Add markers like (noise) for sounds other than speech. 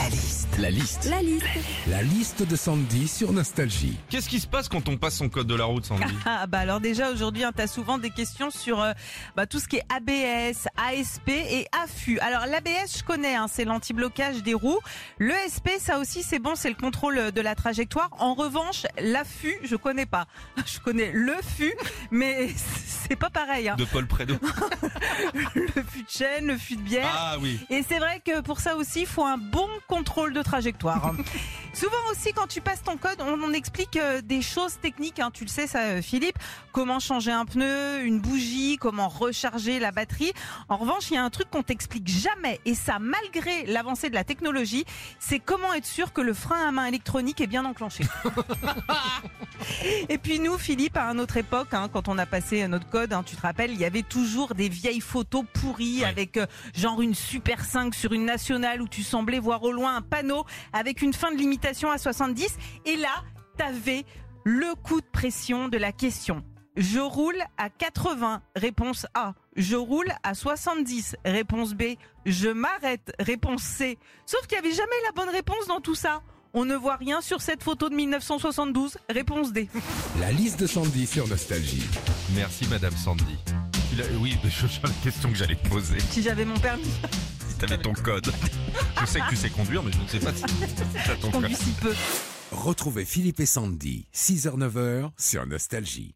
La liste. La liste. La liste. La liste de Sandy sur Nostalgie. Qu'est-ce qui se passe quand on passe son code de la route, Sandy (laughs) Ah bah alors déjà aujourd'hui, hein, tu as souvent des questions sur euh, bah, tout ce qui est ABS, ASP et AFU. Alors l'ABS, je connais, hein, c'est l'anti-blocage des roues. Le SP, ça aussi c'est bon, c'est le contrôle de la trajectoire. En revanche, l'AFU, je connais pas. (laughs) Je connais le FU, mais (laughs) c'est pas pareil. Hein. De Paul Prédo. (laughs) Le fût de chêne, le fût de bière. Ah oui. Et c'est vrai que pour ça aussi, il faut un bon contrôle de trajectoire. (laughs) Souvent aussi, quand tu passes ton code, on, on explique euh, des choses techniques. hein. Tu le sais, ça, euh, Philippe. Comment changer un pneu, une bougie, comment recharger la batterie. En revanche, il y a un truc qu'on t'explique jamais, et ça malgré l'avancée de la technologie, c'est comment être sûr que le frein à main électronique est bien enclenché. (laughs) Et puis nous, Philippe, à une autre époque, hein, quand on a passé notre code, hein, tu te rappelles, il y avait toujours des vieilles photos pourries Ouais. avec euh, genre une Super 5 sur une nationale où tu semblais voir au loin un panneau avec une fin de limitation à 70. Et là, t'avais le coup de pression de la question. Je roule à 80, réponse A. Je roule à 70, réponse B. Je m'arrête, réponse C. Sauf qu'il n'y avait jamais la bonne réponse dans tout ça. On ne voit rien sur cette photo de 1972, réponse D. La liste de Sandy sur Nostalgie. Merci, Madame Sandy. Oui, mais je sais la question que j'allais te poser. Si j'avais mon permis, Si t'avais ton code. Je sais que tu sais conduire, mais je ne sais pas si (laughs) t'as ton je conduis code. si peu. Retrouvez Philippe et Sandy, 6h-9h sur Nostalgie.